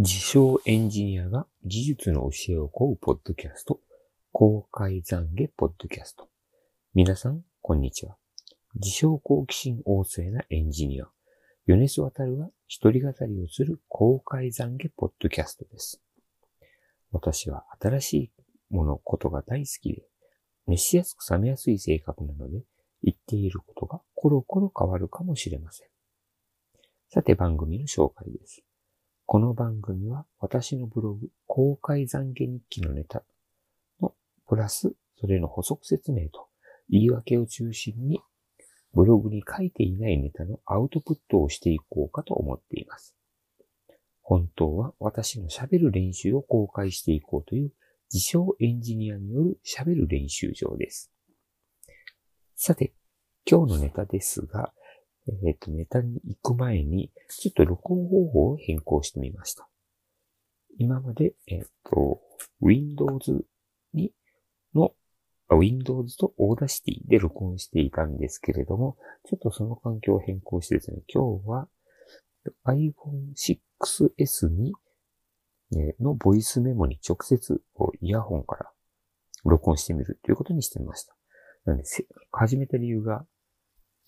自称エンジニアが技術の教えを請うポッドキャスト、公開懺悔ポッドキャスト。皆さん、こんにちは。自称好奇心旺盛なエンジニア、米須渡が一人語りをする公開懺悔ポッドキャストです。私は新しいもの、ことが大好きで、熱しやすく冷めやすい性格なので、言っていることがコロコロ変わるかもしれません。さて番組の紹介です。この番組は私のブログ、公開懺悔日記のネタのプラス、それの補足説明と言い訳を中心に、ブログに書いていないネタのアウトプットをしていこうかと思っています。本当は私の喋る練習を公開していこうという自称エンジニアによる喋る練習場です。さて、今日のネタですが、えっ、ー、と、ネタに行く前に、ちょっと録音方法を変更してみました。今まで、えっ、ー、と、Windows に、の、Windows と Audacity で録音していたんですけれども、ちょっとその環境を変更してですね、今日は iPhone 6S に、えのボイスメモに直接イヤホンから録音してみるということにしてみました。なので、始めた理由が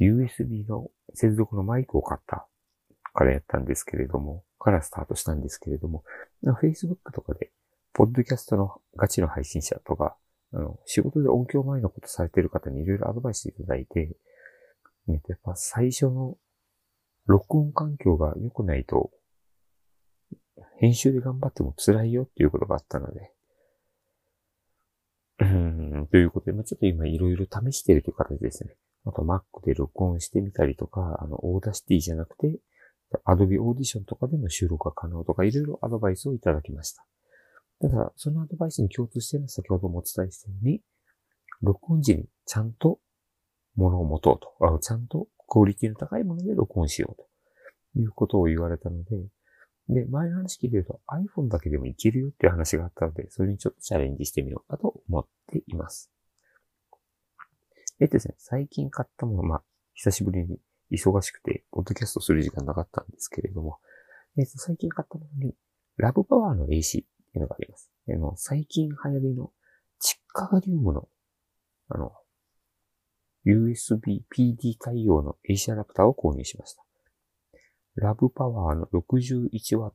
USB の接続のマイクを買ったからやったんですけれども、からスタートしたんですけれども、Facebook とかで、ポッドキャストのガチの配信者とか、あの、仕事で音響前のことされてる方にいろいろアドバイスいただいて、ね、やっぱ最初の録音環境が良くないと、編集で頑張っても辛いよっていうことがあったので、うん、ということで、まあ、ちょっと今いろいろ試してるという形ですね。あと Mac で録音してみたりとか、あの、 Audacity じゃなくて、Adobe Audition とかでの収録が可能とか、いろいろアドバイスをいただきました。ただ、そのアドバイスに共通してるのは先ほどもお伝えしたように、録音時にちゃんと物を持とうと、あちゃんとクオリティの高いもので録音しようということを言われたので、で、前の話聞いてると iPhone だけでもいけるよっていう話があったので、それにちょっとチャレンジしてみようかと思っています。えっとですね、最近買ったもの、まあ、久しぶりに忙しくて、ポッドキャストする時間なかったんですけれども、えっと、最近買ったものに、ラブパワーの AC っていうのがあります。あの、最近流行りの、チッカガリウムの、あの、USB PD 対応の AC アダプターを購入しました。ラブパワーの 61W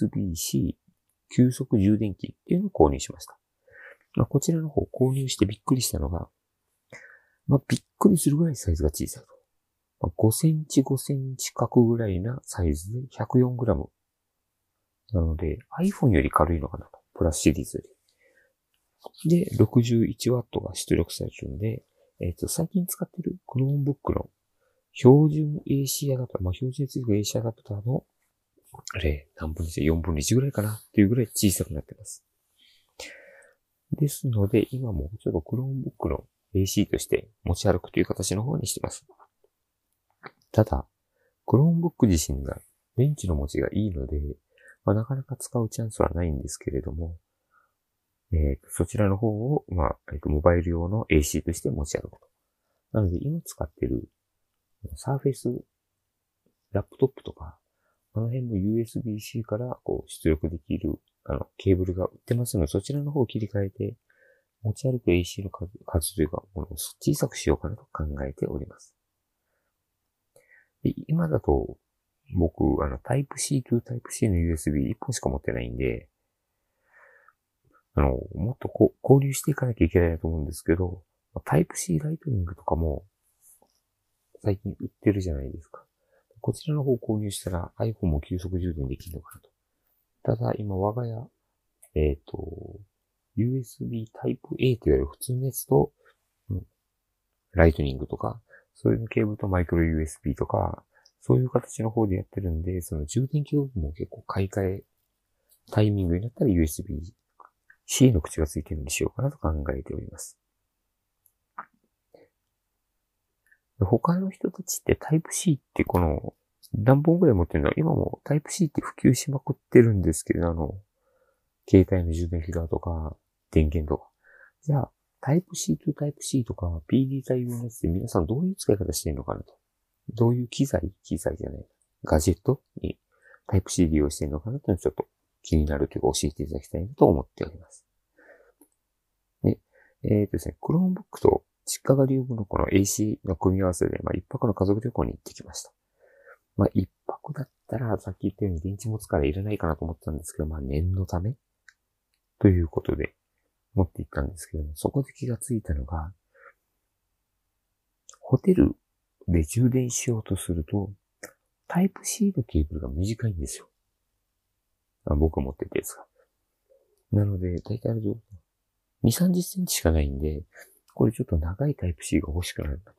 USB-C 急速充電器っていうのを購入しました。まあ、こちらの方購入してびっくりしたのが、まあ、びっくりするぐらいサイズが小さいと。まあ、5センチ5センチ角ぐらいなサイズで104グラム。なので iPhone より軽いのかなと。プラスシリーズで。で、61W が出力されてるんで、えっ、ー、と、最近使ってる Chromebook の標準 AC アダプター、まあ、標準 AC アダプターの、あれ、何分の1、4分の1ぐらいかなっていうぐらい小さくなってます。ですので、今もちょっと Chromebook の AC として持ち歩くという形の方にしてます。ただ、クローンブック自身が電池の持ちがいいので、まあ、なかなか使うチャンスはないんですけれども、えー、そちらの方を、まあ、えー、モバイル用の AC として持ち歩くと。なので、今使ってる、サーフェイス、ラップトップとか、あの辺も USB-C からこう出力できる、あの、ケーブルが売ってますので、そちらの方を切り替えて、持ち歩く AC の数数というか、小さくしようかなと考えております。で今だと、僕、あの、タイプ C to タイプ C の USB1 本しか持ってないんで、あの、もっとこ交流していかなきゃいけないなと思うんですけど、タイプ C ライトニングとかも、最近売ってるじゃないですか。こちらの方購入したら iPhone も急速充電できるのかなと。ただ、今我が家、えっ、ー、と、USB Type A といわれる普通のやつと、ライトニングとか、そういうケーブルとマイクロ USB とか、そういう形の方でやってるんで、その充電器部分も結構買い替え、タイミングになったら USB-C の口がついてるようにしようかなと考えております。他の人たちってタイプ C ってこの何本ぐらい持ってるの？今もタイプ C って普及しまくってるんですけど、あの、携帯の充電器側とか、電源とか。じゃあ、タイプ C とタイプ C とか PD 対応のやつで皆さんどういう使い方してるのかなと。どういう機材機材じゃない。ガジェットにタイプ C 利用してるのかなというのをちょっと気になるというか教えていただきたいなと思っております。で、えっ、ー、とですね、Chromebook と実家が流部のこの AC の組み合わせで、まあ一泊の家族旅行に行ってきました。まあ一泊だったら、さっき言ったように電池持つからいらないかなと思ったんですけど、まあ念のためということで持って行ったんですけども、そこで気がついたのが、ホテルで充電しようとすると、タイプ C のケーブルが短いんですよ。あ僕が持ってたやつが。なので、だいたいあれ2、30センチしかないんで、これちょっと長いタイプ C が欲しくなるんだ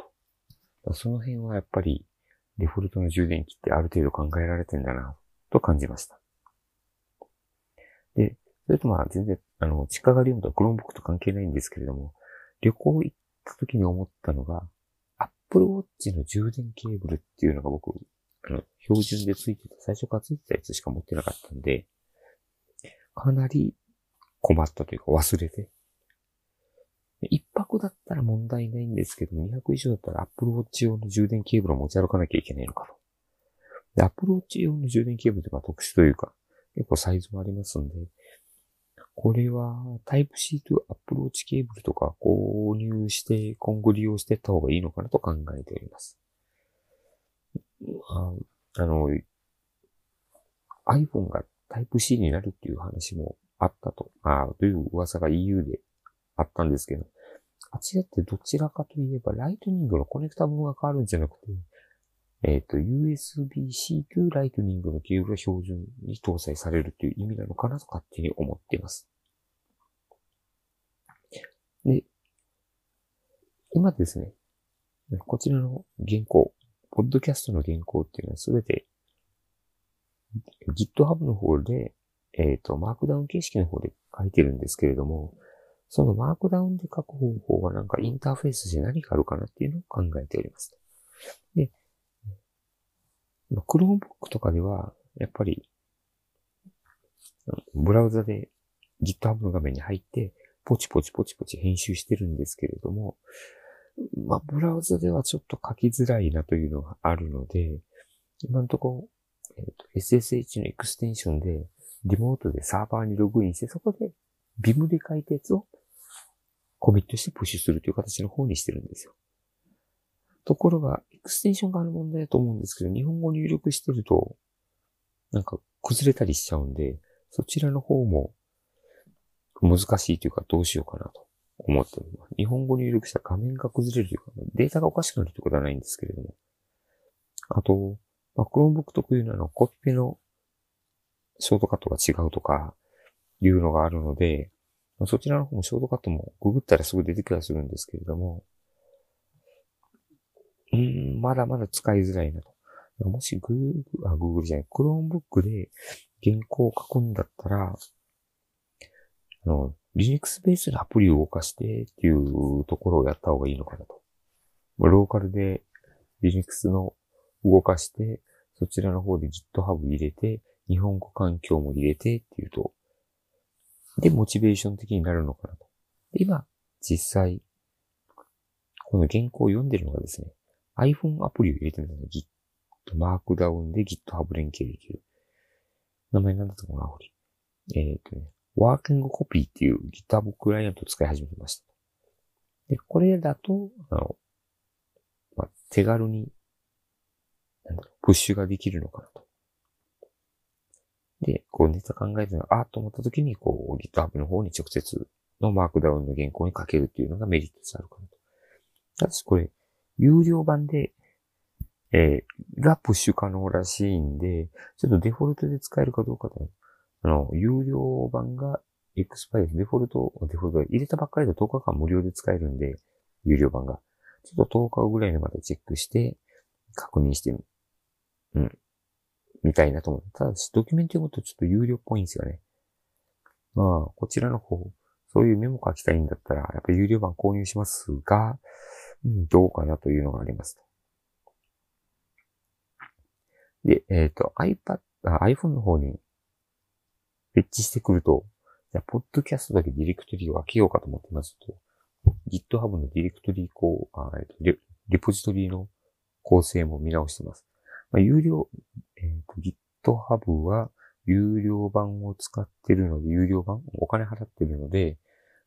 と。その辺はやっぱり、デフォルトの充電器ってある程度考えられてんだな、と感じました。で、それとまあ全然、あの、地下がリウムとクローンボックと関係ないんですけれども、旅行行った時に思ったのが、Apple Watch の充電ケーブルっていうのが僕、あの、標準でついてた、最初からついてたやつしか持ってなかったんで、かなり困ったというか忘れて。一泊だったら問題ないんですけど、200以上だったら Apple Watch 用の充電ケーブルを持ち歩かなきゃいけないのかと。で、Apple Watch 用の充電ケーブルとか特殊というか、結構サイズもありますんで、これは Type-C と Apple Watch ケーブルとか購入して今後利用していった方がいいのかなと考えております。ああの、iPhone が Type-C になるっていう話もあったと、あという噂が EU であったんですけど、あちらってどちらかといえば、 Lightning のコネクタ部分が変わるんじゃなくて、えっ、ー、と、USB-C という Lightning のケーブルが標準に搭載されるという意味なのかなと勝手に思っています。で、今ですね、こちらの原稿、ポッドキャストの原稿っていうのはすべて GitHub の方で、えっ、ー、と、マークダウン形式の方で書いてるんですけれども、そのマークダウンで書く方法はなんかインターフェースで何があるかなっていうのを考えております。で、Chromebook とかでは、やっぱり、ブラウザで GitHub の画面に入って、ポチポチポチポチ編集してるんですけれども、まあ、ブラウザではちょっと書きづらいなというのがあるので、今のところ、えーと、SSH のエクステンションで、リモートでサーバーにログインして、そこで BIM で書いたやつをコミットしてプッシュするという形の方にしてるんですよ。ところが、クステンションがある問題だと思うんですけど、日本語入力してると、なんか崩れたりしちゃうんで、そちらの方も難しいというかどうしようかなと思っております。日本語入力したら画面が崩れるというか、データがおかしくなるということはないんですけれども。あと、まあ、Chromebook 特有なのコピペのショートカットが違うとか、いうのがあるので、そちらの方もショートカットもググったらすぐ出てきはするんですけれども、まだまだ使いづらいなと。もし Google、あ、Google じゃない、Chromebook で原稿を書くんだったら、あの、Linux ベースでアプリを動かしてっていうところをやった方がいいのかなと。ローカルで Linux の動かして、そちらの方で GitHub 入れて、日本語環境も入れてっていうと、で、モチベーション的になるのかなと。で今、実際、この原稿を読んでるのがですね、iPhone アプリを入れてるのが Git、マークダウンで GitHub 連携できる。名前なんだったかな、アプリ。えっ、ー、とね、ワーキングコピーっていう GitHub クライアントを使い始めました。で、これだと、あの、まあ、手軽に、なんだろう、プッシュができるのかなと。で、こうネタ考えてるああと思った時に、こう GitHub の方に直接のマークダウンの原稿に書けるっていうのがメリットとしてあるかなと。ただしこれ、有料版で、えー、がプッシュ可能らしいんで、ちょっとデフォルトで使えるかどうかとあの、有料版がエクスパイデフォルト、デフォルト入れたばっかりで10日間無料で使えるんで、有料版が。ちょっと10日ぐらいにまたチェックして、確認してみ、うん、みたいなと思う。ただし、ドキュメント読むとちょっと有料っぽいんですよね。まあ、こちらの方、そういうメモ書きたいんだったら、やっぱ有料版購入しますが、どうかなというのがありますで、えっ、ー、と、iPad、iPhone の方に設置してくると、じゃあ、ポッドキャストだけディレクトリを分けようかと思ってますと、GitHub のディレクトリこう、あえっとリ、ポジトリの構成も見直してます。まあ、有料、えっ、ー、と、GitHub は有料版を使ってるので、有料版？お金払ってるので、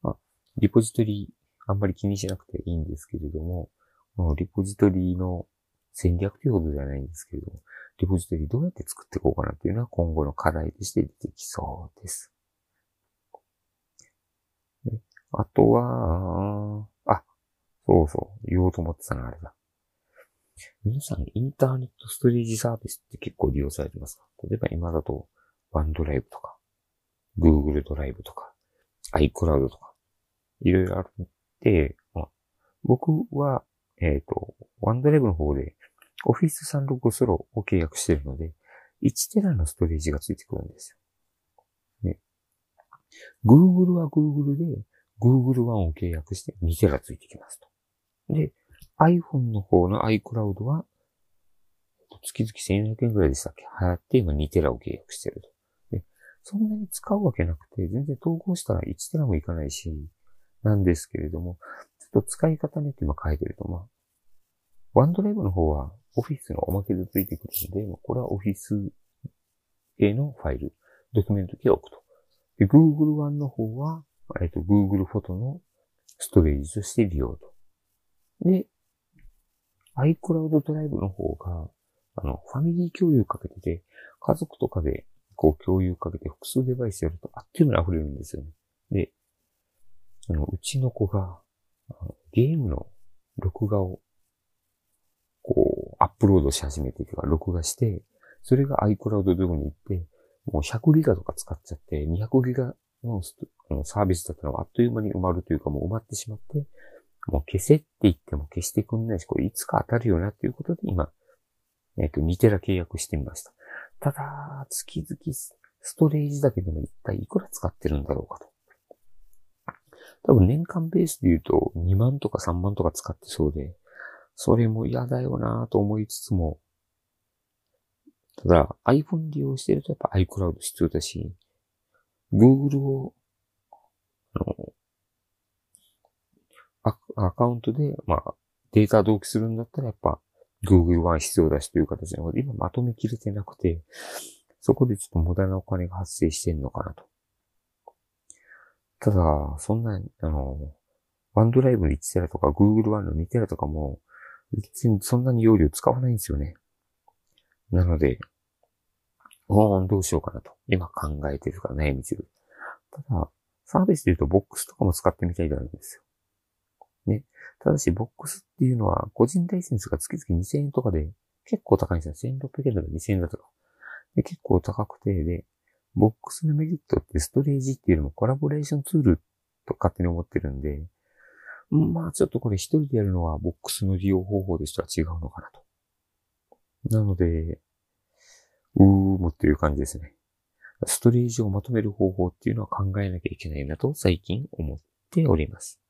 まあ、リポジトリあんまり気にしなくていいんですけれども、このリポジトリの戦略ということではないんですけれども、リポジトリどうやって作っていこうかなというのは今後の課題として出てきそうです。あとは、あ、そうそう、言おうと思ってたのあれだ。皆さん、インターネットストレージサービスって結構利用されてますか？例えば今だと、ワンドライブとか、Google ドライブとか、iCloud とか、いろいろある、まあ、僕は、えっ、ー、と、ワンドライブの方で Office 365ロを契約してるので、1テラのストレージがついてくるんですよ。ね。Google は Google で Google One を契約して2テラついてきますと。で、iPhone の方の iCloud は月々1400円くらいでしたっけ？払って今2テラを契約してると。で、そんなに使うわけなくて、全然統合したら1テラもいかないし、なんですけれども、ちょっと使い方によって今変えてると、まあ、ワンドライブの方はオフィスのおまけでついてくるので、これはオフィス系のファイル、ドキュメント系を置くと。で、Google One の方は、えっと、Google フォトのストレージとして利用と。で、iCloud ドライブの方が、あの、ファミリー共有かけてて、家族とかで、こう共有かけて複数デバイスやるとあっという間に溢れるんですよね。で、あの、うちの子が、ゲームの録画を、こう、アップロードし始めてというか、録画して、それが iCloud ドライブに行って、もう100ギガとか使っちゃって、200ギガのサービスだったらあっという間に埋まるというか、もう埋まってしまって、もう消せって言っても消してくんないし、これいつか当たるよなっていうことで今、えっ、ー、と、2テラ契約してみました。ただ、月々ストレージだけでも一体いくら使ってるんだろうかと。多分年間ベースで言うと2万とか3万とか使ってそうで、それも嫌だよなと思いつつも、ただ iPhone 利用してるとやっぱ iCloud 必要だし、Google を、あの、アカウントで、まあ、データ同期するんだったらやっぱ Google One 必要だしという形なので、今まとめきれてなくて、そこでちょっと無駄なお金が発生してんのかなと。ただ、そんな、あの、ワンドライブの1テラとか Google One の2テラとかも、別にそんなに容量使わないんですよね。なので、おーどうしようかなと。今考えてるから悩み中。ただ、サービスで言うとボックスとかも使ってみたいとあるんですよ。ね。ただし、ボックスっていうのは、個人ライセンスが月々2000円とかで、結構高いんですよ。1600円だと2000円だとか。で、結構高くて、で、ボックスのメリットってストレージっていうのもコラボレーションツールと勝手に思ってるんで、まあちょっとこれ一人でやるのはボックスの利用方法としては違うのかなと。なので、うーむっていう感じですね。ストレージをまとめる方法っていうのは考えなきゃいけないなと最近思っております。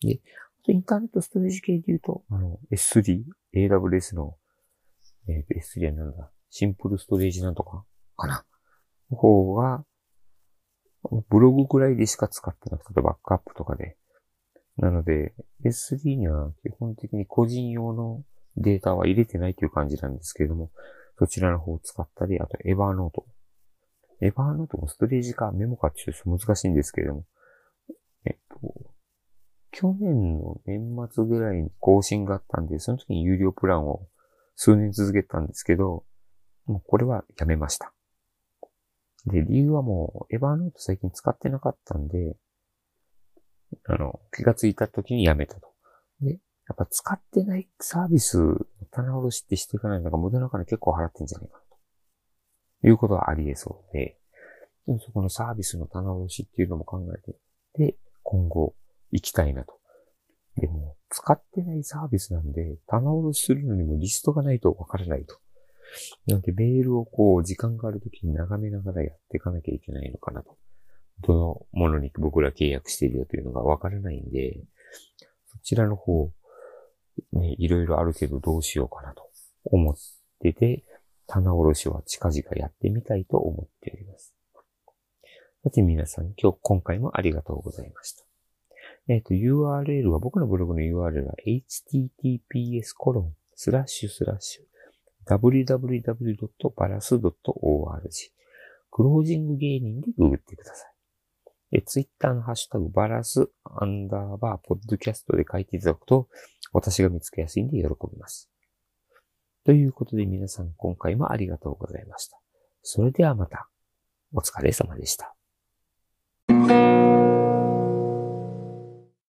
で、インターネットストレージ系で言うと、あの、S3、AWS の、えっ、ー、と、S3 はなんだ、シンプルストレージなんとかかな方が、ブログぐらいでしか使ってなくて、バックアップとかで。なので、S3 には基本的に個人用のデータは入れてないという感じなんですけれども、そちらの方を使ったり、あとエヴァーノート。エヴァーノートもストレージかメモかっていうと難しいんですけれども、えっと、去年の年末ぐらいに更新があったんで、その時に有料プランを数年続けたんですけど、もうこれはやめました。で、理由はもう、エヴァーノート最近使ってなかったんで、あの、気がついた時にやめたと。で、やっぱ使ってないサービス棚卸しってしていかないのが無駄なから結構払ってんじゃないかなと。いうことはあり得そうで、でもそこのサービスの棚卸しっていうのも考えて、で、今後、行きたいなと。でも、使ってないサービスなんで、棚卸しするのにもリストがないとわからないと。なので、メールをこう、時間があるときに眺めながらやっていかなきゃいけないのかなと。どのものに僕ら契約しているよというのがわからないんで、そちらの方、ね、いろいろあるけどどうしようかなと思ってて、棚卸しは近々やってみたいと思っております。さて皆さん、今日、今回もありがとうございました。えっ、ー、と、URL は、僕のブログの URL は https コロンスラッシュスラッシュ www.baras.org クロージング芸人でググってください。ツイッターのハッシュタグバラスアンダーバーポッドキャストで書いていただくと私が見つけやすいんで喜びます。ということで皆さん今回もありがとうございました。それではまた。お疲れ様でした。